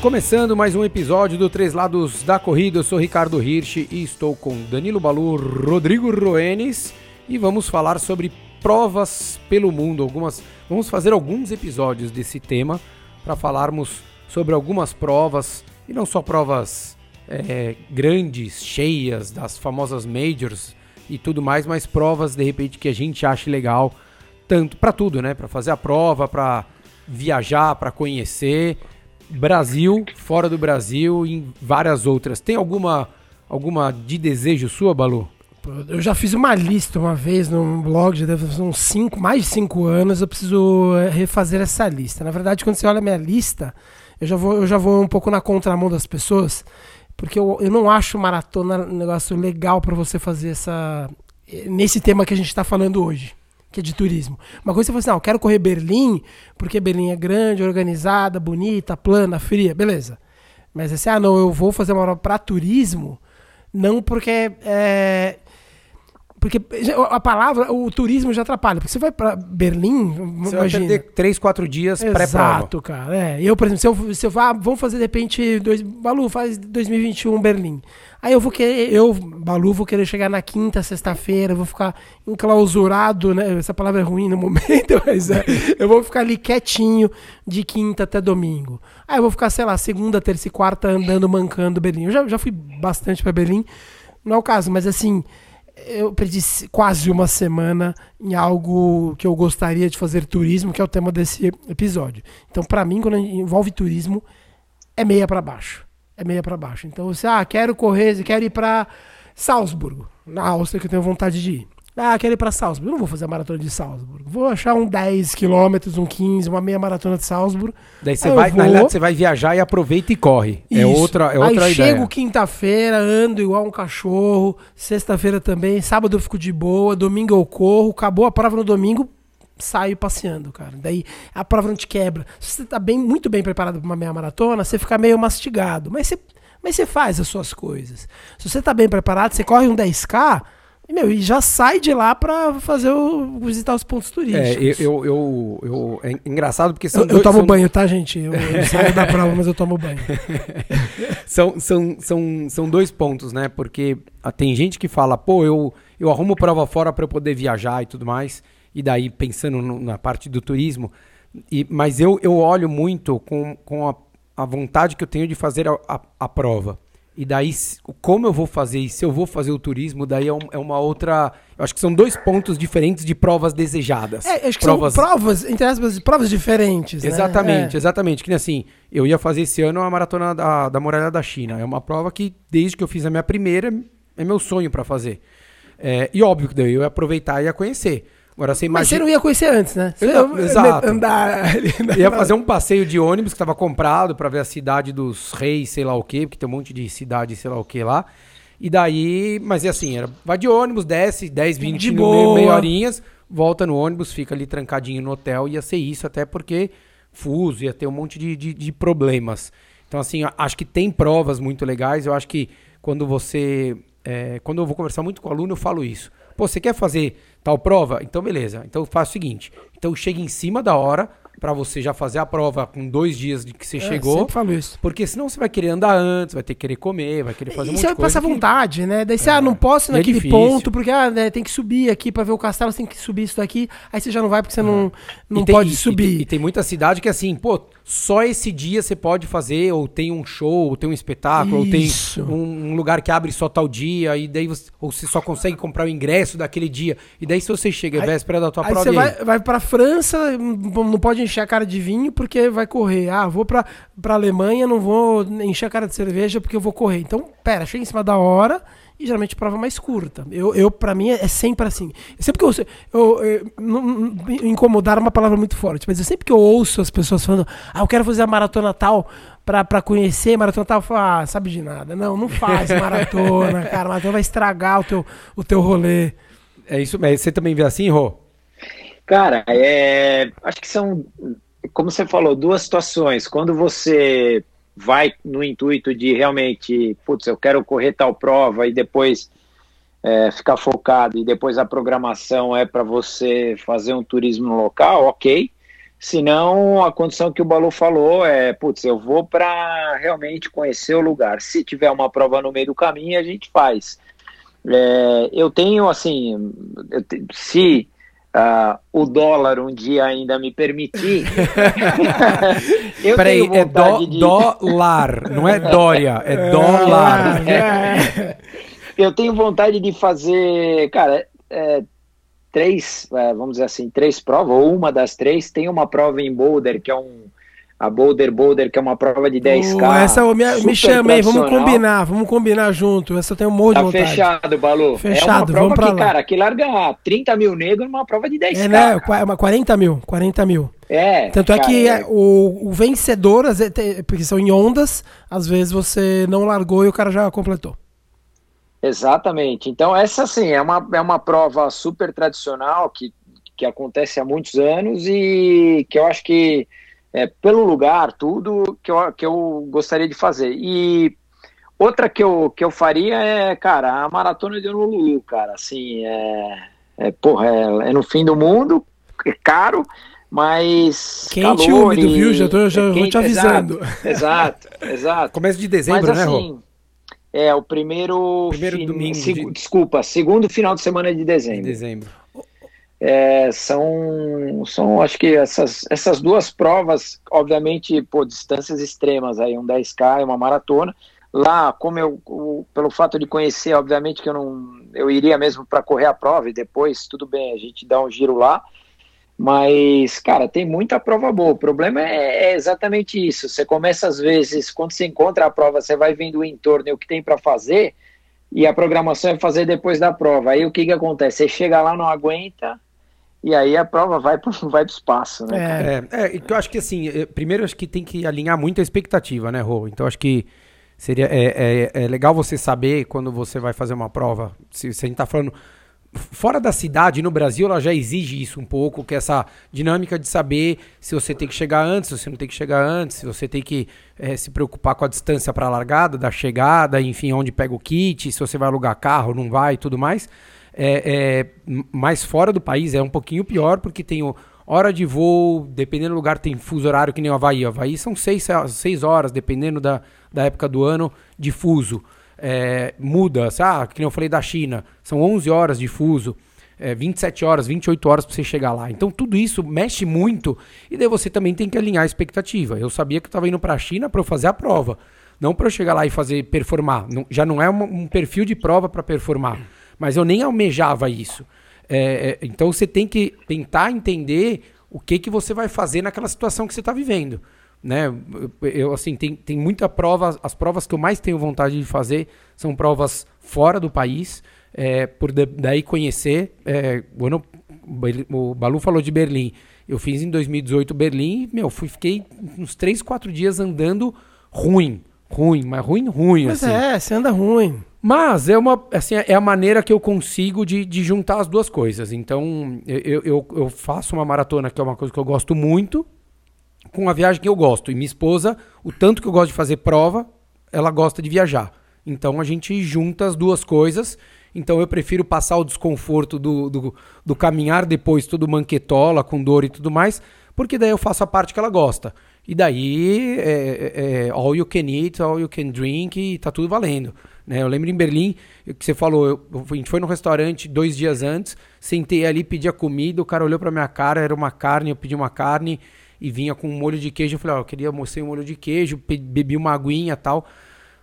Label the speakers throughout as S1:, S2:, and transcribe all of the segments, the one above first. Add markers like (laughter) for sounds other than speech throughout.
S1: Começando mais um episódio do Três Lados da Corrida, eu sou Ricardo Hirsch e estou com Danilo Balu, Rodrigo Roenes e vamos falar sobre provas pelo mundo. Algumas, vamos fazer alguns episódios desse tema para falarmos sobre algumas provas e não só provas é, grandes, cheias, das famosas majors e tudo mais, mas provas de repente que a gente ache legal, tanto para tudo, né? Para fazer a prova, para viajar, para conhecer Brasil, fora do Brasil e várias outras. Tem alguma alguma de desejo sua, Balu?
S2: Eu já fiz uma lista uma vez num blog, já deve fazer uns cinco, mais de cinco anos, eu preciso eh, refazer essa lista. Na verdade, quando você olha a minha lista, eu já vou, eu já vou um pouco na contramão das pessoas, porque eu, eu não acho maratona um negócio legal para você fazer essa. Eh, nesse tema que a gente está falando hoje que é de turismo. Uma coisa é você fala assim, não, eu quero correr Berlim, porque Berlim é grande, organizada, bonita, plana, fria, beleza. Mas assim, ah, não, eu vou fazer uma prova para turismo, não porque é, porque a palavra, o turismo já atrapalha. Porque você vai para Berlim,
S1: você imagina. vai ter três, quatro dias pré-prova.
S2: Exato, cara. É. Eu, por exemplo, se eu, se eu vá, vamos fazer de repente, dois, Balu faz 2021 Berlim. Aí eu vou querer, eu, Balu, vou querer chegar na quinta, sexta-feira, vou ficar enclausurado, né? Essa palavra é ruim no (laughs) momento, mas é, eu vou ficar ali quietinho de quinta até domingo. Aí eu vou ficar, sei lá, segunda, terça e quarta andando, mancando Berlim. Eu já, já fui bastante para Berlim, não é o caso, mas assim eu perdi quase uma semana em algo que eu gostaria de fazer turismo, que é o tema desse episódio. Então, para mim, quando envolve turismo, é meia para baixo. É meia para baixo. Então, você, ah, quero correr, quero ir para Salzburgo, na Áustria, que eu tenho vontade de ir. Ah, quero ir para Salzburgo. Eu não vou fazer a maratona de Salzburgo. Vou achar um 10 quilômetros, um 15, uma meia maratona de Salzburgo.
S1: Daí você vai, vou... na realidade, você vai viajar e aproveita e corre. É Isso. É outra, é outra
S2: Aí
S1: ideia.
S2: chego quinta-feira, ando igual um cachorro. Sexta-feira também. Sábado eu fico de boa. Domingo eu corro. Acabou a prova no domingo, saio passeando, cara. Daí a prova não te quebra. Se você tá bem, muito bem preparado para uma meia maratona, você fica meio mastigado. Mas você, mas você faz as suas coisas. Se você tá bem preparado, você corre um 10K e, meu, e já sai de lá para fazer o, visitar os pontos turísticos.
S1: É, eu, eu, eu, é engraçado porque são
S2: Eu, eu tomo são... banho, tá, gente? Eu, eu saio da prova, mas eu tomo banho. (laughs)
S1: são, são, são, são dois pontos, né? Porque ah, tem gente que fala, pô, eu, eu arrumo prova fora para eu poder viajar e tudo mais. E daí, pensando no, na parte do turismo. E, mas eu, eu olho muito com, com a, a vontade que eu tenho de fazer a, a, a prova. E daí, como eu vou fazer e se eu vou fazer o turismo, daí é, um, é, uma outra. Eu acho que são dois pontos diferentes de provas desejadas.
S2: É, acho que provas... são provas, entre aspas, provas diferentes.
S1: Né? Exatamente, né? exatamente. Que nem assim, eu ia fazer esse ano a maratona da, da Muralha da China. É uma prova que, desde que eu fiz a minha primeira, é meu sonho para fazer. É, e óbvio que daí eu ia aproveitar e ia conhecer.
S2: Agora você imagina. Mas você não ia conhecer antes, né? Você
S1: ia, exato. Andar ali (laughs) na... Ia fazer um passeio de ônibus que estava comprado para ver a cidade dos reis, sei lá o quê, porque tem um monte de cidade, sei lá o quê lá. E daí, mas é assim, era, vai de ônibus, desce 10, 20 de meia, meia horinhas, volta no ônibus, fica ali trancadinho no hotel. Ia ser isso, até porque fuso, ia ter um monte de, de, de problemas. Então, assim, acho que tem provas muito legais. Eu acho que quando você. É, quando eu vou conversar muito com o aluno, eu falo isso. Pô, você quer fazer tal prova? Então, beleza. Então, faz o seguinte. Então, chega em cima da hora, para você já fazer a prova com dois dias de que você é, chegou. Sempre
S2: falo isso.
S1: Porque senão você vai querer andar antes, vai ter que querer comer, vai querer fazer e um monte
S2: de coisa. Você passar vontade, né? Daí você, é. ah, não posso ir é naquele é ponto, porque ah, né, tem que subir aqui para ver o castelo, você tem que subir isso daqui. Aí você já não vai porque você não, é. não tem, pode subir. E
S1: tem, e tem muita cidade que é assim, pô, só esse dia você pode fazer, ou tem um show, ou tem um espetáculo, Isso. ou tem um, um, lugar que abre só tal dia, e daí você, ou você só consegue comprar o ingresso daquele dia. E daí se você chega aí, véspera da tua
S2: aí prova... Aí você vai, vai pra França, não pode encher a cara de vinho porque vai correr. Ah, vou pra, pra Alemanha, não vou encher a cara de cerveja porque eu vou correr. Então, pera, chega em cima da hora e geralmente prova mais curta. Eu, eu para mim, é, sempre assim. Sempre que eu, eu, eu não, incomodar é uma palavra muito forte, mas eu sempre que eu ouço as pessoas falando, ah, eu quero fazer a maratona tal pra, pra conhecer, maratona tal, eu ah, sabe de nada. Não, não faz maratona, (laughs) cara, maratona vai estragar o teu, o teu rolê.
S1: É isso mesmo. Você também vê assim, Rô?
S3: Cara, é, acho que são, como você falou, duas situações. Quando você vai no intuito de realmente, putz, eu quero correr tal prova e depois é, ficar focado e depois a programação é para você fazer um turismo local, ok. Se não, a condição que o Balu falou é, putz, eu vou para realmente conhecer o lugar. Se tiver uma prova no meio do caminho, a gente faz. É, eu tenho, assim, eu te, se uh, o dólar um dia ainda me permitir. (laughs)
S1: eu Peraí, é do, de... dólar, não é Dória, é, é dólar. É.
S3: Eu tenho vontade de fazer, cara, é, três, é, vamos dizer assim, três provas, ou uma das três, tem uma prova em Boulder, que é um, a Boulder Boulder, que é uma prova de 10K.
S2: Uh, essa me, me chama aí, vamos combinar, vamos combinar junto. Essa tem um monte
S3: tá
S2: de vontade.
S3: fechado, Balu.
S2: Fechado, é uma prova vamos pra
S3: que,
S2: lá.
S3: cara, que larga 30 mil negros numa prova de 10K.
S2: É, né? Cara. 40 mil, 40 mil.
S3: É.
S2: Tanto é cara, é que é... O, o vencedor, porque são em ondas, às vezes você não largou e o cara já completou.
S3: Exatamente. Então, essa sim é uma, é uma prova super tradicional que, que acontece há muitos anos e que eu acho que, é, pelo lugar, tudo que eu, que eu gostaria de fazer. E outra que eu, que eu faria é, cara, a maratona de Honolulu, cara. Assim, é, é, porra, é, é no fim do mundo, é caro, mas.
S2: Quente e úmido, viu? Já, tô, já é quente, vou te avisando.
S3: Exato, exato, exato.
S1: Começo de dezembro, mas, né, assim, Rô?
S3: É, o primeiro.
S1: Primeiro fin... domingo.
S3: de... Desculpa, segundo final de semana de dezembro.
S1: De dezembro.
S3: É, são, são, acho que essas, essas duas provas, obviamente, por distâncias extremas, aí um 10K e uma maratona. Lá, como eu, pelo fato de conhecer, obviamente que eu não, eu iria mesmo para correr a prova e depois, tudo bem, a gente dá um giro lá. Mas, cara, tem muita prova boa. O problema é, é, exatamente isso. Você começa, às vezes, quando você encontra a prova, você vai vendo o entorno e o que tem para fazer, e a programação é fazer depois da prova. Aí o que, que acontece? Você chega lá, não aguenta, e aí a prova vai para (laughs) vai o espaço,
S1: né? É, é, eu acho que assim, primeiro acho que tem que alinhar muito a expectativa, né, Rô? Então acho que seria é, é, é legal você saber quando você vai fazer uma prova. Se, se a gente está falando fora da cidade, no Brasil, ela já exige isso um pouco, que é essa dinâmica de saber se você tem que chegar antes, se você não tem que chegar antes, se você tem que é, se preocupar com a distância para a largada, da chegada, enfim, onde pega o kit, se você vai alugar carro, não vai e tudo mais. É, é, mais fora do país é um pouquinho pior, porque tem o, hora de voo, dependendo do lugar, tem fuso horário que nem o Havaí. O Havaí são seis, seis horas, dependendo da, da época do ano, de fuso é, muda, sabe? Que nem eu falei da China, são 11 horas de fuso, é, 27 horas, 28 horas para você chegar lá. Então tudo isso mexe muito e daí você também tem que alinhar a expectativa. Eu sabia que eu estava indo para a China para eu fazer a prova, não para eu chegar lá e fazer performar. Não, já não é um perfil de prova para performar, mas eu nem almejava isso. É, é, então você tem que tentar entender o que que você vai fazer naquela situação que você está vivendo né? Eu assim, tem, tem muita prova, as provas que eu mais tenho vontade de fazer são provas fora do país, é, por de, daí conhecer. É, o, Balu falou de Berlim. Eu fiz em 2018 Berlim, meu, fui, fiquei uns 3, 4 dias andando ruim, ruim, mas ruim, ruim,
S2: mas
S1: assim.
S2: é, você anda ruim.
S1: Mas é uma assim, é a maneira que eu consigo de, de juntar as duas coisas. Então, eu, eu, eu faço uma maratona que é uma coisa que eu gosto muito, com a viagem que eu gosto. E minha esposa, o tanto que eu gosto de fazer prova, ela gosta de viajar. Então a gente junta as duas coisas. Então eu prefiro passar o desconforto do, do, do caminhar depois, tudo manquetola, com dor e tudo mais, porque daí eu faço a parte que ela gosta. E daí é, é, é all you can eat, all you can drink, e tá tudo valendo. Né? Eu lembro em Berlim, que você falou, eu, a gente foi no restaurante dois dias antes, sentei ali, pedi a comida, o cara olhou pra minha cara, era uma carne, eu pedi uma carne e vinha com um molho de queijo. Eu falei, ó, oh, eu queria mostrei um molho de queijo, bebi uma aguinha e tal.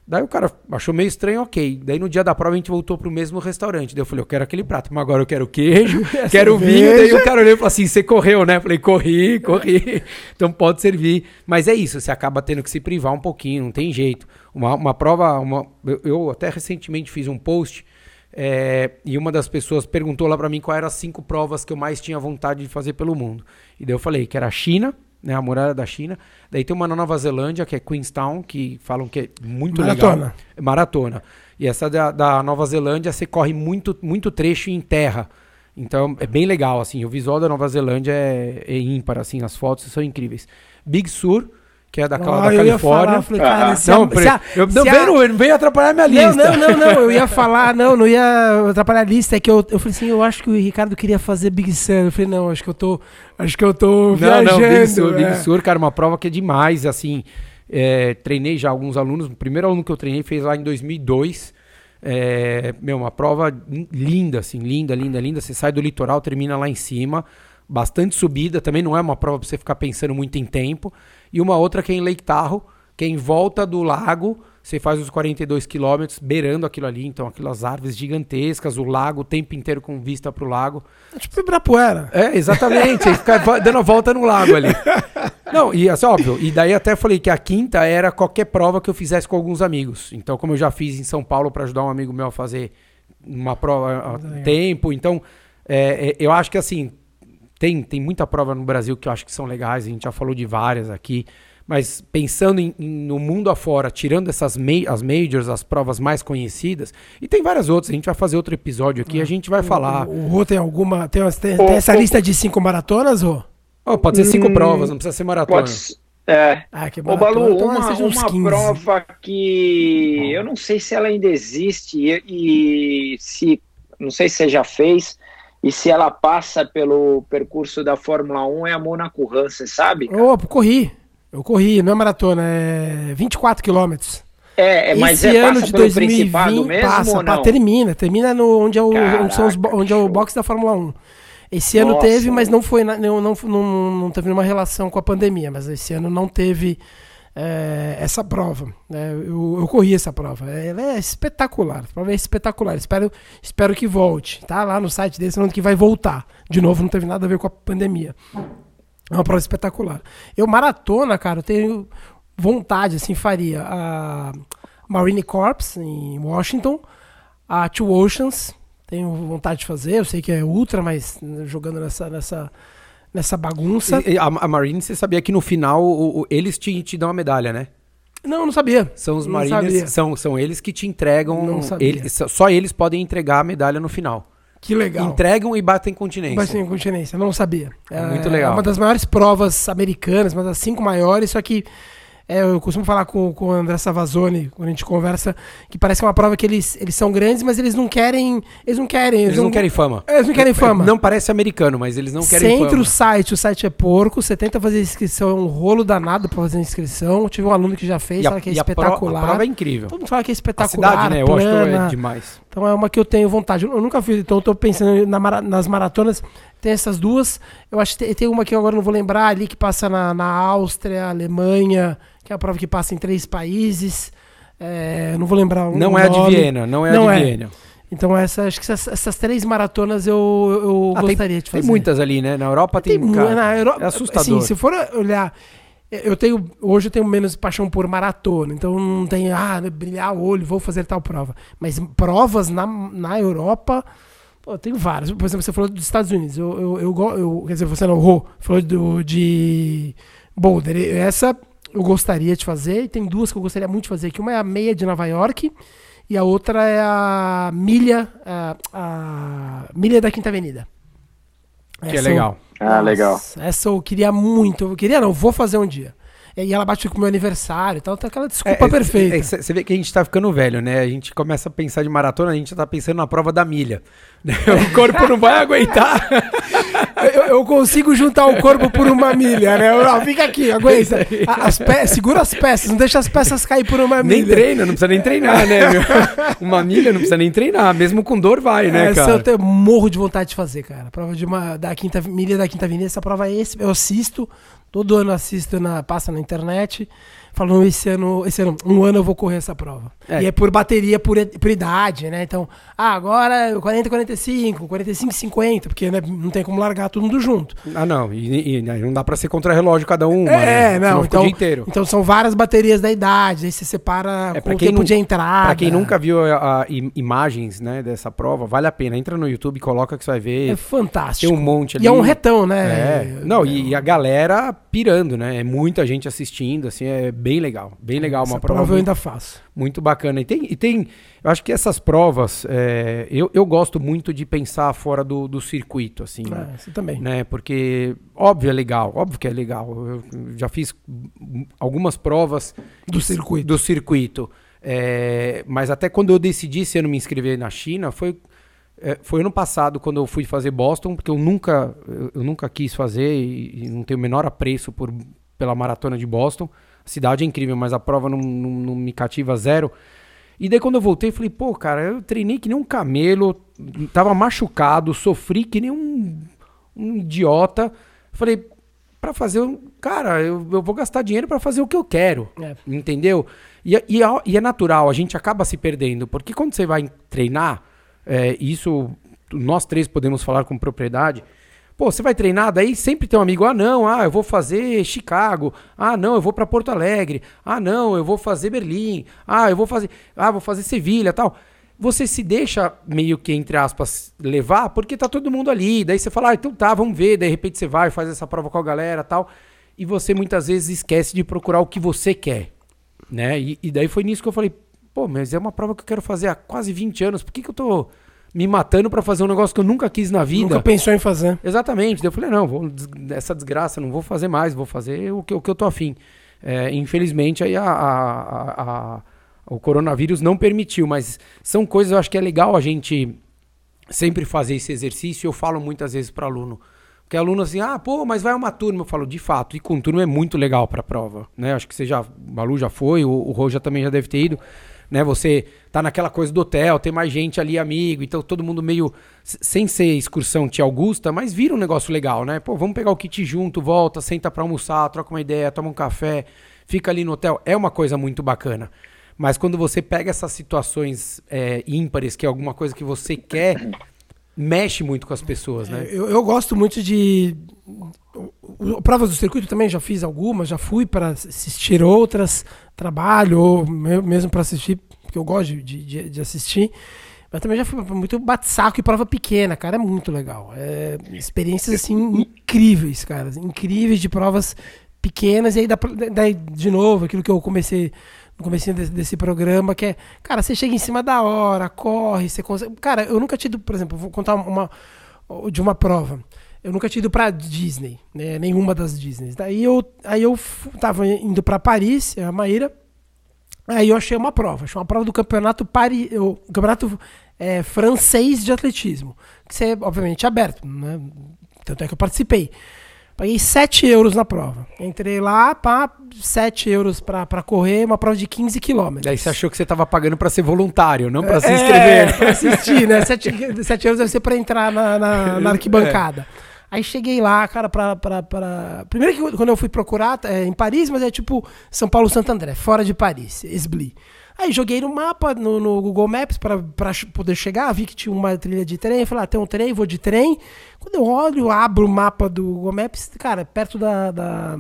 S1: Daí o cara achou meio estranho, ok. Daí no dia da prova a gente voltou pro mesmo restaurante. Daí eu falei, eu quero aquele prato, mas agora eu quero queijo, (laughs) quero vinho. Daí o cara olhou e falou assim: você correu, né? Eu falei, corri, corri. (laughs) então pode servir. Mas é isso, você acaba tendo que se privar um pouquinho, não tem jeito. Uma, uma prova, uma, eu, eu até recentemente fiz um post. É, e uma das pessoas perguntou lá para mim quais eram as cinco provas que eu mais tinha vontade de fazer pelo mundo. E daí eu falei que era a China, né, a muralha da China. Daí tem uma na Nova Zelândia, que é Queenstown, que falam que é muito
S2: Maratona.
S1: legal. É maratona. E essa da, da, Nova Zelândia, você corre muito, muito trecho em terra. Então é bem legal, assim. O visual da Nova Zelândia é, é ímpar, assim. As fotos são incríveis. Big Sur, que é
S2: Ah,
S1: da
S2: eu ia
S1: Califórnia.
S2: falar, eu falei, cara,
S3: Ah,
S2: se a-
S1: não,
S2: se a-
S1: eu, não,
S2: se a-
S1: veio, não veio atrapalhar minha
S2: Não,
S1: lista.
S2: não, não, não, eu ia (laughs) falar, não, não ia atrapalhar a lista, é que eu, eu falei assim, eu acho que o Ricardo queria fazer Big Sur, eu falei, não, acho que eu tô, acho que eu tô
S1: Não,
S2: viajando.
S1: não, Big Sur, Big
S2: é.
S1: Sur, cara, uma prova que é demais, assim, é, treinei já alguns alunos, o primeiro aluno que eu treinei fez lá em 2002, é, meu, uma prova linda, assim, linda, linda, linda, você sai do litoral, termina lá em cima, bastante subida, também não é uma prova pra você ficar pensando muito em tempo, e uma outra que é em Lake Tahoe, que é em volta do lago, você faz os 42 quilômetros beirando aquilo ali, então aquelas árvores gigantescas, o lago o tempo inteiro com vista pro lago,
S2: Tipo Ibirapuera.
S1: é, exatamente. Aí fica dando a volta no lago ali. (laughs) Não, e assim, óbvio. E daí até falei que a quinta era qualquer prova que eu fizesse com alguns amigos. Então, como eu já fiz em São Paulo para ajudar um amigo meu a fazer uma prova há
S2: Legal.
S1: tempo, então é, é, eu acho que assim tem, tem muita prova no Brasil que eu acho que são legais. A gente já falou de várias aqui. Mas pensando em- em- no mundo afora, tirando essas ma as majors, as provas mais conhecidas, e tem várias outras, a gente vai fazer outro episódio aqui, a gente vai falar.
S2: O, o Rô tem alguma, tem, tem,
S3: Ô,
S2: tem essa
S3: ô,
S2: lista de cinco maratonas, Rô?
S1: Oh, pode ser cinco
S3: Hum,
S1: provas, não precisa ser maratona.
S3: Pode ser- É.
S2: Ah, que
S3: Ô,
S2: maratona,
S3: Balu,
S2: então
S3: uma, uma
S2: 15.
S3: prova que eu não sei se ela ainda existe e, e se não sei se você já fez e se ela passa pelo percurso da Fórmula 1 é a Monaco Run, você sabe? cara?
S2: Corri, eu corri, não é maratona, é 24 quilômetros.
S3: É, é, mas
S2: Esse
S3: é,
S2: ano de
S3: pelo
S2: 2020
S3: Principado mesmo
S2: passa, pá, termina, termina no, onde, é o, onde, são os,
S3: Caraca,
S2: onde é o box da Fórmula 1. Esse ano
S3: Nossa.
S2: teve, mas não foi, não, não, não, não teve nenhuma relação com a pandemia, mas esse ano não teve é, essa prova. né? Eu, eu corri essa prova. Ela é espetacular. A prova é espetacular. Espero, espero que volte. Tá lá no site desse ano que vai voltar. De novo, não teve nada a ver com a pandemia. É uma prova espetacular. Eu, maratona, cara, eu tenho vontade, assim, faria a Marine Corps em Washington, a Two Oceans, tenho vontade de fazer, eu sei que é ultra, mas jogando nessa, nessa, nessa bagunça.
S1: E- A, a Marine, você sabia que no final o- o- eles te, te dão a medalha, né?
S2: Não, não sabia.
S1: São os
S2: Não
S1: Marines,
S2: sabia.
S1: são, são eles que te entregam.
S2: Não sabia.
S1: eles- só eles podem entregar a medalha no final.
S2: Que legal.
S1: Entregam e batem continência.
S2: Mas sem continência, não sabia.
S1: É muito legal.
S2: É uma das maiores provas americanas, uma das cinco maiores, só que é, eu costumo falar com, com o André Savazone, quando a gente conversa, que parece que é uma prova que eles, eles são grandes, mas eles não querem. Eles não querem.
S1: Eles não querem fama.
S2: Eles não querem fama.
S1: Não parece americano, mas eles não querem
S2: Você entra
S1: fama.
S2: o site, o site é porco, você tenta fazer inscrição, é um rolo danado pra fazer inscrição. Eu tive um aluno que já fez,
S1: E a,
S2: fala que é
S1: a
S2: espetacular.
S1: a prova é incrível.
S2: Todo mundo fala que é
S1: A
S2: espetacular.
S1: cidade, né? Washington
S2: plana.
S1: é demais.
S2: Então é uma que eu tenho vontade. Eu eu nunca fiz, então eu tô pensando na mara- nas maratonas. Tem essas duas. Eu acho que tem, tem uma que eu agora não vou lembrar ali, que passa na, na Áustria, Alemanha, que é a prova que passa em três países. É, não vou lembrar o
S1: Não é a de
S2: nome.
S1: Viena, não é
S2: Não
S1: a de
S2: é.
S1: Viena.
S2: Então essa, acho que essas, essas três maratonas eu, eu
S1: Ah, tem-
S2: gostaria de fazer.
S1: Tem muitas ali, né? Na Europa tem,
S2: Tem
S1: cara,
S2: na Europa,
S1: é assustador.
S2: Assim, se for olhar, eu tenho hoje eu tenho menos paixão por maratona, então não tenho ah, brilhar o olho, vou fazer tal prova. Mas provas na, na Europa, eu tenho várias. Por exemplo, você falou dos Estados Unidos. Eu, eu, eu, eu- quer dizer, você não, Rô, falou do, de Boulder. Essa eu gostaria de fazer. E tem duas que eu gostaria muito de fazer. Que uma é a meia de Nova York e a outra é a milha, a, a milha da Quinta Avenida.
S1: Que é
S2: Essa eu-
S1: legal.
S3: Ah, legal.
S2: Essa eu queria muito. Eu queria, não, vou fazer um dia. E ela bate com o meu aniversário e tal. Tem aquela desculpa perfeita.
S1: Você vê que a gente tá ficando velho, né? A gente começa a pensar de maratona, a gente já tá pensando na prova da milha. (laughs) o corpo não vai aguentar. (laughs)
S2: eu, eu consigo juntar o corpo por uma milha, né? Eu, fica aqui, aguenta. A- As pe- segura as peças, não deixa as peças cair por uma
S1: nem
S2: milha.
S1: treina, não precisa nem treinar, né? meu? (laughs) Uma milha não precisa nem treinar, mesmo com dor vai, né,
S2: essa
S1: cara?
S2: eu tenho morro de vontade de fazer, cara. Prova de uma da quinta milha da quinta avenida, essa prova é esse, eu assisto, todo ano assisto na passa na internet. Falando esse ano, esse ano, um ano eu vou correr essa prova.
S1: É.
S2: E é por bateria, por, por idade, né? Então, ah, agora 40, 45, 45, 50, porque né, não tem como largar tudo junto.
S1: Ah, não. E, e- não dá pra ser contra-relógio cada um.
S2: É, não,
S1: Fica
S2: então,
S1: o dia inteiro.
S2: então são várias baterias da idade, aí você separa
S1: É, pra
S2: o
S1: quem
S2: tempo
S1: não-
S2: de entrada.
S1: Pra quem nunca viu a, a- im- imagens né, dessa prova, vale a pena. Entra no YouTube coloca que você vai ver.
S2: É fantástico.
S1: Tem um monte ali.
S2: E é um retão,
S1: É.
S2: né?
S1: Não, e, e a galera pirando, né? É muita gente assistindo, assim, é bem legal, bem legal.
S2: Essa
S1: uma prova,
S2: prova eu
S1: muito,
S2: ainda faço.
S1: muito bacana. E tem, e tem, eu acho que essas provas, é, eu, eu gosto muito de pensar fora do, do circuito, assim, né?
S2: É, você também.
S1: né? Porque, óbvio, é legal, óbvio que é legal. Eu já fiz algumas provas
S2: Do circuito.
S1: do circuito. É, mas até quando eu decidi se eu não me inscrever na China, foi, é, foi ano passado, quando eu fui fazer Boston, porque eu nunca, eu, eu nunca quis fazer e, e não tenho o menor apreço por, pela maratona de Boston. Cidade é incrível, mas a prova não, não, não me cativa zero. E daí quando eu voltei, falei, pô, cara, eu treinei que nem um camelo, tava machucado, sofri que nem um, um idiota. Falei, pra fazer, cara, eu, eu vou gastar dinheiro pra fazer o que eu quero.
S2: É.
S1: Entendeu? E, é- e, é- e é natural, a gente acaba se perdendo, porque quando você vai treinar, é, isso nós três podemos falar com propriedade. Pô, você vai treinar, daí sempre tem um amigo, ah não, ah, eu vou fazer Chicago, ah não, eu vou pra Porto Alegre, ah não, eu vou fazer Berlim, ah, eu vou fazer, ah, vou fazer Sevilha, tal. Você se deixa meio que entre aspas levar, porque tá todo mundo ali, daí você fala, ah, então tá, vamos ver, de repente você vai, faz essa prova com a galera, tal. E você muitas vezes esquece de procurar o que você quer, né? E, e daí foi nisso que eu falei, pô, mas é uma prova que eu quero fazer há quase 20 anos, por que, que eu tô me matando pra fazer um negócio que eu nunca quis na vida?
S2: Nunca pensou em fazer.
S1: Exatamente. Daí eu falei, não, vou, essa desgraça, não vou fazer mais, vou fazer o que, o que eu tô afim. É, infelizmente, aí a, a- a- o coronavírus não permitiu, mas são coisas, eu acho que é legal a gente sempre fazer esse exercício. Eu falo muitas vezes para aluno. Porque aluno assim, ah, pô, mas vai uma turma. Eu falo, de fato, e com turma é muito legal para prova. Né? Acho que você já, o Balu já foi, o, o Roja também já deve ter ido. Né? Você tá naquela coisa do hotel, tem mais gente ali, amigo, então todo mundo meio. Sem ser excursão Tia Augusta, mas vira um negócio legal, né? Pô, vamos pegar o kit junto, volta, senta pra almoçar, troca uma ideia, toma um café, fica ali no hotel. É uma coisa muito bacana. Mas quando você pega essas situações é, ímpares, que é alguma coisa que você quer, mexe muito com as pessoas, né?
S2: Eu, eu gosto muito de. Provas do circuito também, já fiz algumas, já fui para assistir outras, trabalho, ou me- mesmo para assistir, porque eu gosto de, de, de assistir. Mas também já fui muito bate-saco e prova pequena, cara, é muito legal. É, experiências assim incríveis, cara, incríveis de provas pequenas. E aí, daí, de novo, aquilo que eu comecei no comecinho desse, desse programa, que é, cara, você chega em cima da hora, corre, você consegue. Cara, eu nunca ido, por exemplo, vou contar uma de uma prova. Eu nunca tinha ido pra Disney, né? Nenhuma das Disneys. Daí eu, aí eu tava indo pra Paris, a Maíra. Aí eu achei uma prova, achei uma prova do campeonato Paris, o campeonato é, francês de atletismo, que você é obviamente aberto, né? Tanto é que eu participei. Paguei 7 euros na prova. Entrei lá, pá, 7 euros pra, pra correr, uma prova de 15 quilômetros.
S1: Daí você achou que você tava pagando pra ser voluntário, não pra se
S2: É,
S1: inscrever.
S2: pra assistir, né? 7, euros deve ser pra entrar na, na, na (laughs) arquibancada. Aí cheguei lá, cara, pra. pra, pra... Primeiro que quando eu fui procurar, é em Paris, mas é tipo São Paulo Santo André, fora de Paris, Esbli. Aí joguei no mapa, no, no Google Maps, ch- poder chegar, vi que tinha uma trilha de trem, falei, ah, tem um trem, vou de trem. Quando eu olho, abro o mapa do Google Maps, cara, perto da, da,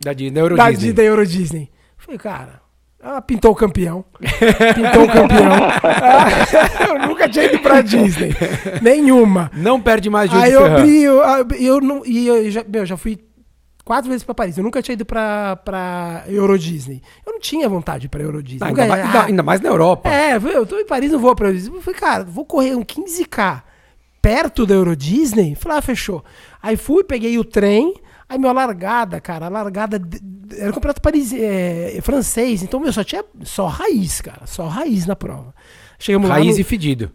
S1: Da, da Euro
S2: da,
S1: Disney.
S2: da Euro Disney. Falei, cara, ah, pintou o campeão. Pintou o campeão. Ah, (laughs) eu nunca tinha ido pra Disney. Nenhuma.
S1: Não perde mais de
S2: Aí eu abri, eu, eu não. E eu já, meu, já fui quatro vezes pra Paris. Eu nunca tinha ido pra, pra Euro Disney. Eu não tinha vontade pra Euro Disney.
S1: Ah, ainda, mais, ainda- ainda mais na Europa.
S2: é, eu tô em Paris, não vou pra Euro Disney. Eu falei, cara, vou correr um 15K perto da Euro Disney? Falei, ah, fechou. Aí fui, peguei o trem. Aí, meu, a largada, cara, a largada. Era um campeonato paris, é, francês, então, meu, só tinha só raiz, cara, só raiz na prova. Chegamos lá.
S1: Raiz
S2: no-
S1: e fedido.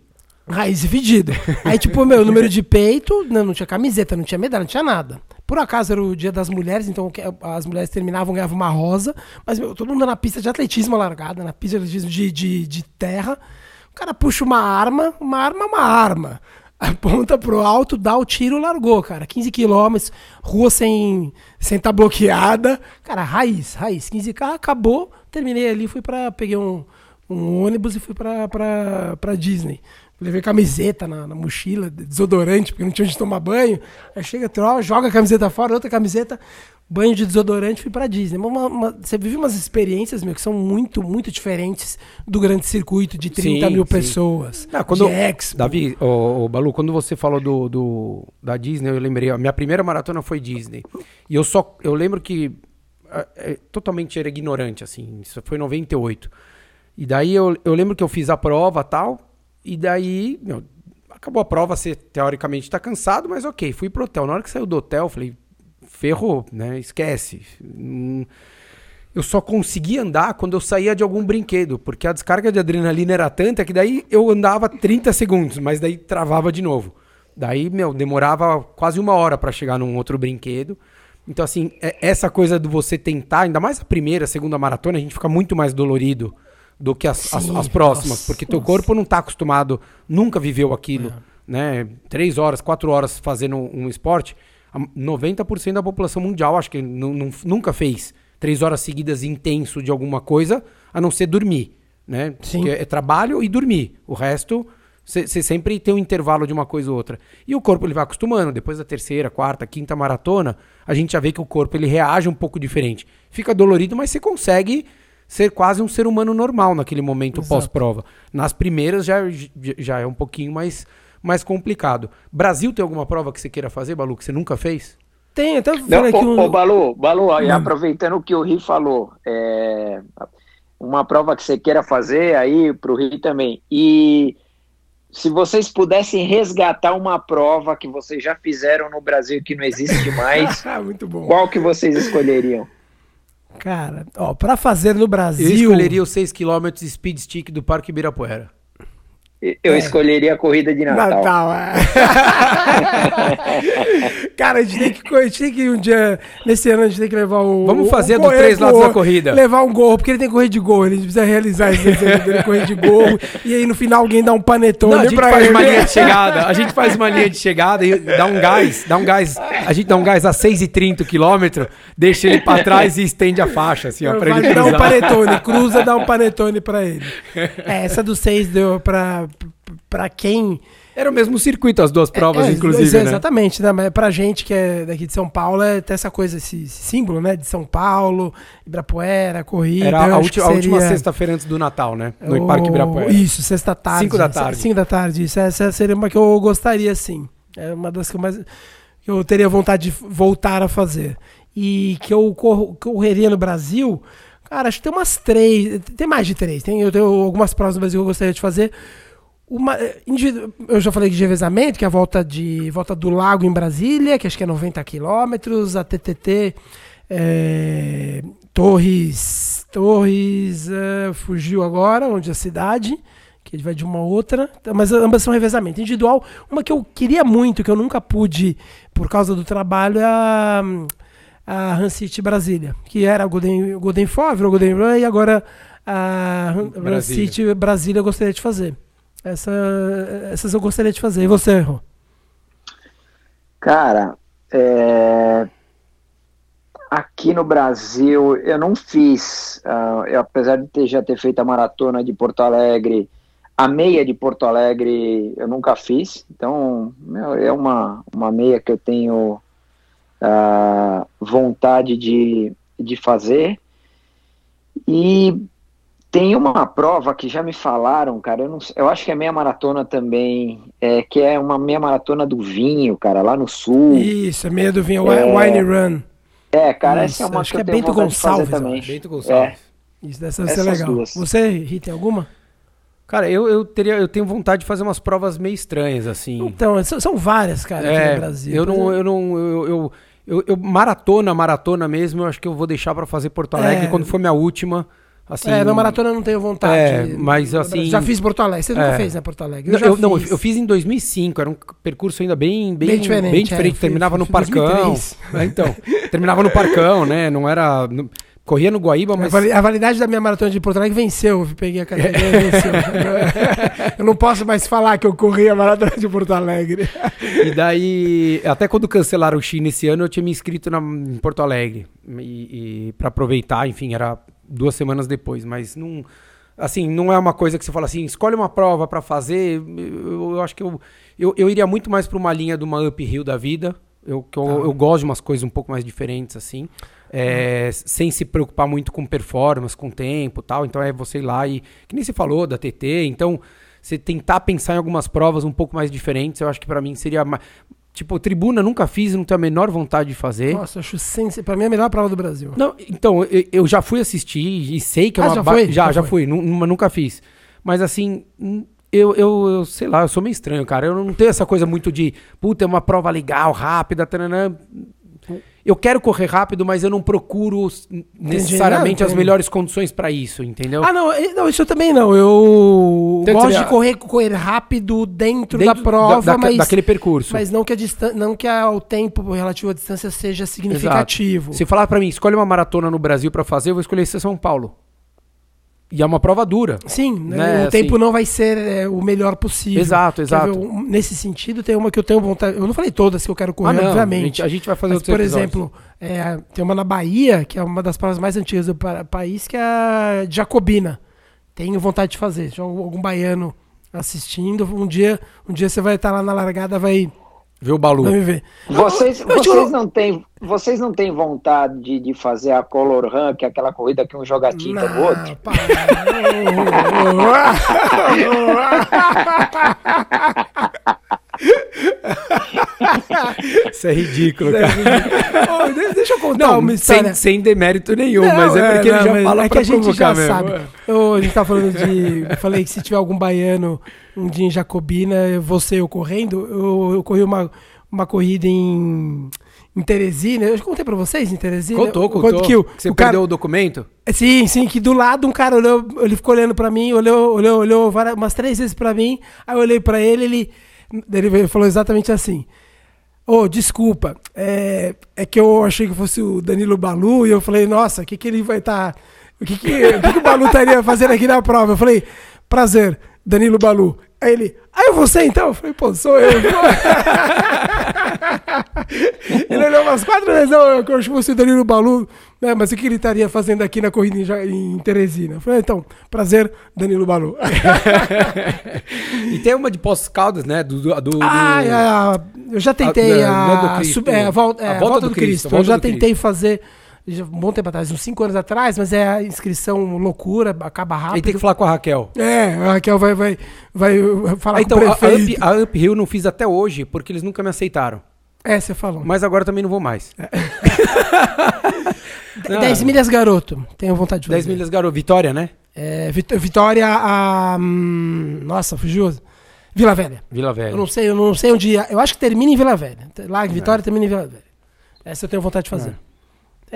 S2: Raiz e fedido. Aí, tipo, meu, número de peito, não, não tinha camiseta, não tinha medalha, não tinha nada. Por acaso era o dia das mulheres, então as mulheres terminavam, ganhavam uma rosa. Mas, meu, todo mundo na pista de atletismo largada, na pista de atletismo de, de, de terra. O cara puxa uma arma, uma arma é uma arma. Aponta pro alto, dá o tiro, largou, cara. 15 quilômetros, rua sem sem tá bloqueada. Cara, raiz, raiz. 15k, acabou. Terminei ali, fui pra. Peguei um, um ônibus e fui pra, pra, pra Disney. Levei camiseta na, na mochila, desodorante, porque não tinha onde tomar banho. Aí chega, troca, joga a camiseta fora, outra camiseta, banho de desodorante, fui pra Disney. Uma- uma- você vive umas experiências, meu, que são muito, muito diferentes do grande circuito de 30
S1: Sim,
S2: mil
S1: sim.
S2: pessoas.
S1: Não, quando,
S2: de Expo.
S1: Davi, ô, ô, Balu, quando você falou do, do- da Disney, eu lembrei, a minha primeira maratona foi Disney. E eu só, eu lembro que é, totalmente era ignorante, assim. Isso foi em 98. E daí eu, eu lembro que eu fiz a prova tal. E daí, meu, acabou a prova, você teoricamente tá cansado, mas ok, fui pro hotel. Na hora que saiu do hotel, falei, ferrou, né? Esquece. Hum, eu só conseguia andar quando eu saía de algum brinquedo, porque a descarga de adrenalina era tanta que daí eu andava 30 segundos, mas daí travava de novo. Daí, meu, demorava quase uma hora para chegar num outro brinquedo. Então, assim, é, essa coisa de você tentar, ainda mais a primeira, a segunda maratona, a gente fica muito mais dolorido do que as, as, as próximas, nossa, porque teu corpo não está acostumado, nunca viveu aquilo, é. né? Três horas, quatro horas fazendo um, um esporte, 90% da população mundial acho que nunca fez três horas seguidas intenso de alguma coisa, a não ser dormir, né? Sim. Porque é trabalho e dormir. O resto, você sempre tem um intervalo de uma coisa ou outra. E o corpo ele vai acostumando. Depois da terceira, quarta, quinta maratona, a gente já vê que o corpo ele reage um pouco diferente. Fica dolorido, mas você consegue ser quase um ser humano normal naquele momento pós-prova. Nas primeiras já, já é um pouquinho mais, mais complicado. Brasil tem alguma prova que você queira fazer, Balu, que você nunca fez?
S3: Tem, até Não, aqui um... ô, Balu, Balu, hum. aproveitando o que o Ri falou, é, uma prova que você queira fazer aí para o Ri também. E se vocês pudessem resgatar uma prova que vocês já fizeram no Brasil que não existe mais, (laughs) qual que vocês escolheriam?
S2: Cara, ó, para fazer no Brasil. Eu
S1: escolheria os 6 km speed stick do Parque Ibirapuera.
S3: Eu é. escolheria a corrida de Natal. Natal, é. (laughs)
S2: Cara, a gente, tem que, a gente tem que um dia, nesse ano, a gente tem que levar o.
S1: Vamos fazer o, do três lados da corrida.
S2: Levar um gorro, porque ele tem que correr de gorro. Ele precisa realizar esse desejo dele correr de gorro. e aí no final alguém dá um panetone Não,
S1: a gente faz ele. uma linha de chegada. A gente faz uma linha de chegada e dá um gás. Dá um gás. A gente dá um gás a 6,30 km, deixa ele pra trás e estende a faixa, assim, ó,
S2: pra ele Dá um panetone, cruza, dá um panetone pra ele. É, (laughs) essa do 6 deu pra para quem.
S1: Era o mesmo circuito, as duas é, provas, é, inclusive. É,
S2: exatamente, né? Mas pra gente que é daqui de São Paulo, é ter essa coisa, esse, esse símbolo, né? De São Paulo, Ibirapuera, corrida.
S1: Era a, ulti, seria... a última sexta-feira antes do Natal, né? No o... Parque Ibirapuera.
S2: Isso, sexta tarde.
S1: Cinco da tarde.
S2: Cinco da tarde, isso. Essa seria uma que eu gostaria, sim. É uma das que eu mais. Que eu teria vontade de voltar a fazer. E que eu correria no Brasil. Cara, acho que tem umas três. Tem mais de três. Tem, eu tenho algumas provas no Brasil que eu gostaria de fazer. Uma, eh, eu já falei de revezamento, que é a volta, de, volta do lago em Brasília, que acho que é 90 quilômetros, a TTT é, Torres, Torres é, fugiu agora, onde é a cidade, que ele vai de uma outra, mas ambas são revezamento. Individual, uma que eu queria muito, que eu nunca pude por causa do trabalho, é a, a Han City Brasília, que era o Golden, Golden o Golden Run, e agora a Han City Brasília eu gostaria de fazer. Essa, essas eu gostaria de fazer. E você, Rô?
S3: Cara, é... aqui no Brasil eu não fiz, uh, eu, apesar de ter, já ter feito a maratona de Porto Alegre, a meia de Porto Alegre eu nunca fiz, então meu, é uma, uma meia que eu tenho uh, vontade de, de fazer. E tem uma prova que já me falaram, cara, eu, não, eu acho que é meia maratona também, é, que é uma meia maratona do vinho, cara, lá no sul.
S2: Isso, é meia do vinho, é, Wine Run.
S3: É, cara, Isso, essa é uma
S2: acho que, que é Bento Gonçalves
S3: também.
S1: Bento Gonçalves.
S2: É. Isso deve ser legal. Duas. Você, Rita, tem alguma?
S1: Cara, eu, eu, teria, eu tenho vontade de fazer umas provas meio estranhas, assim.
S2: Então, são várias, cara, aqui é, no Brasil.
S1: Eu não, eu não, eu, eu, eu, eu, maratona, maratona mesmo, eu acho que eu vou deixar para fazer Porto Alegre é. quando for minha última. Assim,
S2: é, na maratona eu não tenho vontade. É,
S1: mas assim.
S2: Já fiz Porto Alegre. Você nunca é. fez, né, Porto Alegre?
S1: Eu, não, eu, não, eu, fiz em 2005. Era um percurso ainda bem, bem, bem diferente. Bem diferente. É, terminava no Parcão. É, então, terminava no Parcão, né? Não era. Corria no Guaíba, mas.
S2: A validade da minha maratona de Porto Alegre venceu. Eu peguei a categoria e venceu. (laughs) eu não posso mais falar que eu corri a maratona de Porto Alegre.
S1: e daí, até quando cancelaram o China esse ano, eu tinha me inscrito na, em Porto Alegre. E, e para aproveitar, enfim, era duas semanas depois, mas não assim, não é uma coisa que você fala assim, escolhe uma prova para fazer. Eu, eu, acho que eu, eu, eu iria muito mais para uma linha de uma uphill da vida. Eu, que eu, ah. eu gosto de umas coisas um pouco mais diferentes, assim. É, ah. Sem se preocupar muito com performance, com tempo tal. Então é você ir lá e. Que nem você falou da TT. Então, você tentar pensar em algumas provas um pouco mais diferentes, eu acho que para mim seria. Mais, Tipo, tribuna nunca fiz, não tenho a menor vontade de fazer.
S2: Nossa, acho sens... Pra mim é a melhor prova do Brasil.
S1: Não, então, eu, eu já fui assistir e sei que é
S2: Ah,
S1: uma
S2: já
S1: ba-
S2: foi?
S1: Já,
S2: Já
S1: já fui, nu- nunca fiz. Mas assim, eu, eu, eu sei lá, eu sou meio estranho, cara. Eu não tenho essa coisa muito de, puta, é uma prova legal, rápida, taranã. Eu quero correr rápido, mas eu não procuro necessariamente
S2: Não,
S1: as melhores condições pra isso, entendeu?
S2: Ah, não, não, isso eu também não. Eu
S1: Então,
S2: gosto
S1: seria-
S2: de correr, correr rápido dentro,
S1: Dentro
S2: da prova,
S1: da- da-
S2: mas,
S1: daquele percurso.
S2: mas não que, a distan... não que a- o tempo relativo à distância seja significativo.
S1: Se falar pra mim, escolhe uma maratona no Brasil pra fazer, eu vou escolher esse São Paulo. E é uma prova dura.
S2: Sim, né,
S1: Né,
S2: o tempo
S1: assim.
S2: não vai ser é, o melhor possível.
S1: Exato, exato.
S2: ver, nesse sentido, tem uma que eu tenho vontade. Eu não falei todas que eu quero correr,
S1: Ah, não,
S2: obviamente.
S1: A gente, a gente vai fazer
S2: Mas, por
S1: episódios.
S2: exemplo, é, tem uma na Bahia, que é uma das provas mais antigas do pa- país, que é a Jacobina. Tenho vontade de fazer. Se algum baiano assistindo, um dia, um dia você vai estar lá na largada, vai,
S1: Vê o Balu.
S3: Vocês, vocês, não têm, vocês não têm vontade de, de fazer a Color Run, que é aquela corrida que um joga tinta no outro?
S1: Isso é ridículo, cara.
S2: Ô, de- Deixa eu contar
S1: Não,
S2: uma
S1: sem,
S2: história.
S1: sem demérito nenhum,
S2: Não,
S1: mas é porque
S2: não,
S1: ele já fala
S2: é que a gente já
S1: mesmo.
S2: sabe. Eu, a gente tá falando de. Eu falei que se tiver algum baiano um dia em Jacobina, você eu correndo, eu, eu corri uma, uma corrida em, em Teresina. Eu já contei pra vocês em Teresina.
S1: Contou,
S2: Quanto
S1: contou.
S2: Que o,
S1: você
S2: o cara-
S1: perdeu o documento?
S2: Sim, sim, que do lado um cara olhou, ele ficou olhando pra mim, olhou, olhou, olhou várias- umas três vezes pra mim, aí eu olhei pra ele, ele, ele falou exatamente assim. Ô, desculpa, é, é que eu achei que fosse o Danilo Balu, e eu falei, nossa, o que, que ele vai estar. o que, que, o que, que o Balu estaria fazendo aqui na prova? Eu falei, prazer, Danilo Balu. Aí ele, ah, é você então? Eu falei, pô, sou eu. (laughs) ele olhou umas quatro vezes, não, eu acho que fosse o Danilo Balu, né, mas o que ele estaria fazendo aqui na corrida em, em Teresina? Eu falei, então, prazer, Danilo Balu. (laughs)
S1: E tem uma de Poços Caldas, né? Do, do, do-
S2: Ah,
S1: do-
S2: é, eu já tentei
S1: A-
S2: a,
S1: não do Cristo.
S2: sub- é, a volta, é,
S1: A
S2: a
S1: volta
S2: volta
S1: do Cristo,
S2: Cristo. Eu já tentei fazer já, um bom tempo atrás, uns 5 anos atrás, mas é a inscrição loucura, acaba rápido.
S1: Aí tem que falar com a Raquel.
S2: É, a Raquel vai, vai, vai falar
S1: Ah, então,
S2: com o
S1: a, a,
S2: prefeito.
S1: Up, a Uphill não fiz até hoje, porque eles nunca me aceitaram.
S2: É, você falou.
S1: Mas agora também não vou mais.
S2: É. (laughs)
S1: Ah.
S2: 10 milhas garoto, tenho vontade de fazer.
S1: 10 milhas, garoto. Vitória, né?
S2: É, Vit- Vitória a... hum, nossa, fugiu. Vila Velha.
S1: Vila Velha.
S2: Eu não sei, eu não sei onde... Eu acho que termina em Vila Velha. Lá em Vitória termina em Vila Velha. Essa eu tenho vontade de fazer. É,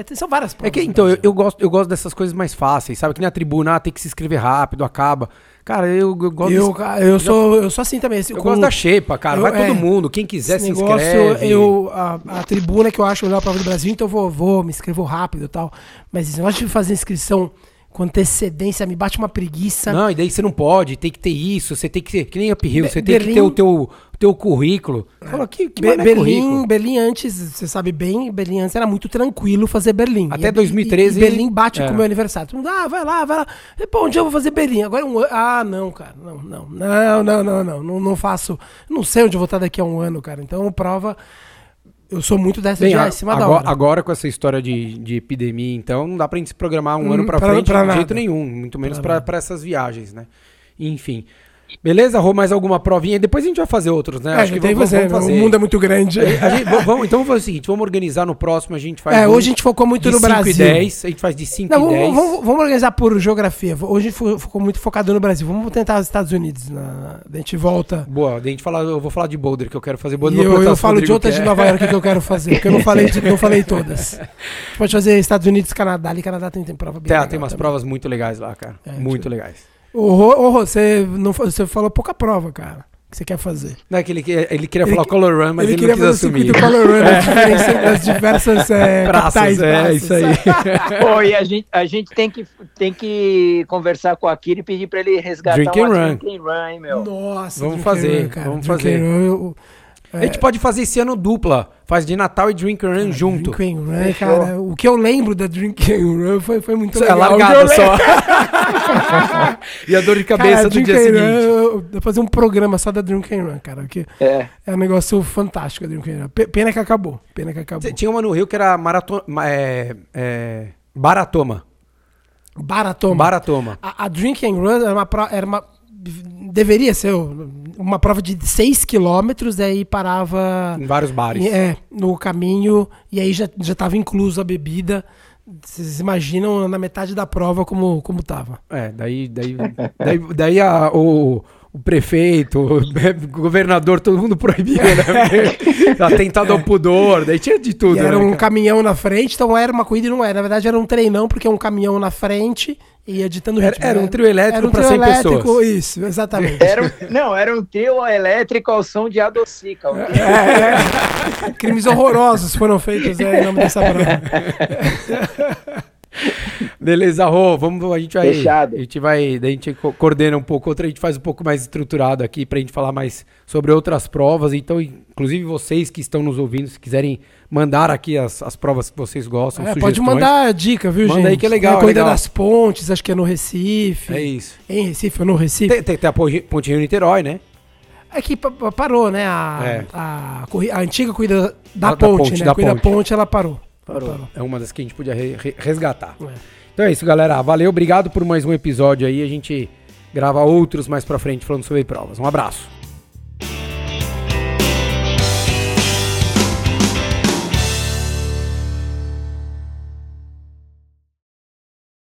S2: tem- são várias
S1: É
S2: provas.
S1: que,
S2: no
S1: então, eu,
S2: Brasil.
S1: eu gosto, eu gosto dessas coisas mais fáceis, sabe? Que nem a tribuna, ah, tem que se inscrever rápido, acaba. Cara, eu, eu gosto
S2: Eu,
S1: desse-
S2: eu, sou, eu sou assim também. assim,
S1: eu
S2: com
S1: gosto da xepa, cara.
S2: eu-
S1: Vai
S2: é,
S1: todo mundo. Quem quiser se
S2: negócio,
S1: inscreve.
S2: eu, a, a tribuna que eu acho a melhor prova do Brasil, então eu vou, vou me inscrevo rápido e tal. Mas esse negócio de fazer inscrição com antecedência me bate uma preguiça.
S1: Não, e daí você não pode, tem que ter isso, você tem que ser, que nem
S2: Be-
S1: você tem que
S2: Berlim-
S1: ter o teu, teu currículo. Fala, que, que
S2: Be-
S1: mané
S2: Berlim,
S1: currículo?
S2: Berlim antes, você sabe bem, Berlim antes era muito tranquilo fazer Berlim.
S1: Até
S2: E-
S1: 2013
S2: E, e Berlim bate
S1: é.
S2: com o meu aniversário. Todo mundo, ah, vai lá, vai lá. E, Pô, dia eu vou fazer Berlim. Agora um ano. Ah, não, cara. Não, não, não, não, não, não. Não, não faço. Não sei onde eu vou estar daqui a um ano, cara. Então, prova. Eu sou muito dessa
S1: Bem,
S2: de ah, em cima da
S1: agora,
S2: hora.
S1: agora com essa história de, de epidemia, então, não dá pra gente se programar um
S2: Hum,
S1: ano pra,
S2: pra-
S1: frente
S2: pra
S1: de
S2: nada.
S1: jeito nenhum, muito menos
S2: Pra
S1: pra pra essas viagens, né? Enfim. Beleza, Rô? Mais alguma provinha? Depois a gente vai fazer outros, né?
S2: É, já tem
S1: vamos,
S2: você,
S1: vamos
S2: O mundo é muito grande.
S1: A gente- vamos, então vamos fazer o seguinte, vamos organizar no próximo, a gente faz
S2: É,
S1: um
S2: hoje a gente focou muito no
S1: 5
S2: Brasil.
S1: e 10, a gente faz de 5
S2: Não,
S1: e 10.
S2: vamos, vamos- organizar por geografia. Hoje a gente fo- ficou muito focado no Brasil. Vamos tentar os Estados Unidos. Na... A gente volta.
S1: Boa, a gente fala, eu vou falar de Boulder, que eu quero fazer
S2: E
S1: Boulder.
S2: eu,
S1: vou
S2: eu
S1: o
S2: falo de outras de
S1: quer.
S2: Nova York que eu quero fazer, porque eu não falei, de- não falei todas. (laughs) A gente pode fazer Estados Unidos, Canadá. Ali, Canadá tem, tem prova bem legal
S1: tem umas
S2: também.
S1: provas muito legais lá, cara.
S2: É,
S1: muito
S2: tipo-
S1: legais.
S2: Ô, Rô, ô, Rô, você, não, você falou pouca prova, cara, que você quer fazer.
S1: Não é que ele, ele queria
S2: Ele
S1: falar Color Run, mas ele,
S2: queria
S1: não quis
S2: fazer o
S1: assumir.
S2: circuito Color Run das, diversas é, (laughs)
S1: Praças,
S2: capitais.
S1: é,
S2: praças.
S1: isso aí. (laughs) (laughs)
S3: Pô, e a gente, a gente tem, que, tem que conversar com a Kira e pedir pra ele resgatar
S1: Drink
S3: uma
S1: run.
S3: Drink and Run, hein, meu.
S2: Nossa,
S1: Vamos fazer,
S2: Run, cara.
S1: vamos
S2: Drink
S1: fazer.
S2: Run, eu-
S1: A gente pode fazer esse ano dupla. Faz de Natal e Drink and Run junto.
S2: Drink and Run, cara. O que eu lembro da Drink and Run foi, foi muito
S1: Isso é
S2: legal. O
S1: largada
S2: lembro-
S1: só. (laughs) e a dor de cabeça
S2: Cara,
S1: do dia seguinte.
S2: Run, eu- eu vou fazer um programa só da Drink and Run, cara. Porque
S3: É.
S2: é um negócio fantástico a Drink and Run. Pe- Pena que acabou. Pena que acabou.
S1: Tinha uma no Rio que era maratona. É, é, Baratoma.
S2: Baratoma.
S1: Baratoma.
S2: A, a Drink and Run era uma, era uma deveria ser uma prova de 6 quilômetros, daí parava.
S1: Em vários bares.
S2: É, no caminho, e aí já, já tava incluso a bebida. Vocês imaginam na metade da prova como, como tava.
S1: É, daí, daí, daí, daí a, o, o prefeito, o governador, todo mundo proibia, né? (laughs) Atentado ao pudor, daí tinha de tudo.
S2: E era
S1: né,
S2: um
S1: cara?
S2: caminhão na frente, então era uma corrida e não era. Na verdade era um treinão, porque é um caminhão na frente e ia ditando
S1: Era- era um trio elétrico
S2: Era um
S1: pra
S2: trio
S1: 100
S2: elétrico,
S1: pessoas.
S2: Isso, exatamente.
S3: Era um, não, era um trio elétrico ao som de Adocica.
S2: É, é. Crimes horrorosos foram feitos é, em nome dessa prova. (laughs)
S1: Beleza, Rô, vamos, a gente vai.
S3: Fechado.
S1: A gente vai, daí a gente co- coordena um pouco, outra a gente faz um pouco mais estruturado aqui pra gente falar mais sobre outras provas. Então, inclusive vocês que estão nos ouvindo, se quiserem mandar aqui as, as provas que vocês gostam,
S2: É, pode
S1: sugestões,
S2: mandar dica, viu,
S1: Manda
S2: gente?
S1: aí que é legal,
S2: Tem a Corrida
S1: legal.
S2: das Pontes, acho que é no Recife.
S1: É isso.
S2: Em Recife ou no Recife?
S1: Tem, tem, tem a Ponte Ponte Rio Niterói, né?
S2: É que pa- pa- parou, né? A,
S1: É.
S2: a, a antiga corrida da,
S1: Da- da
S2: ponte,
S1: ponte,
S2: né?
S1: da
S2: a corrida da
S1: ponte.
S2: ponte, ela parou.
S1: Parou. É uma das que a gente podia re- resgatar.
S2: É.
S1: Então é isso, galera. Valeu, obrigado por mais um episódio aí. A gente grava outros mais pra frente falando sobre provas. Um abraço.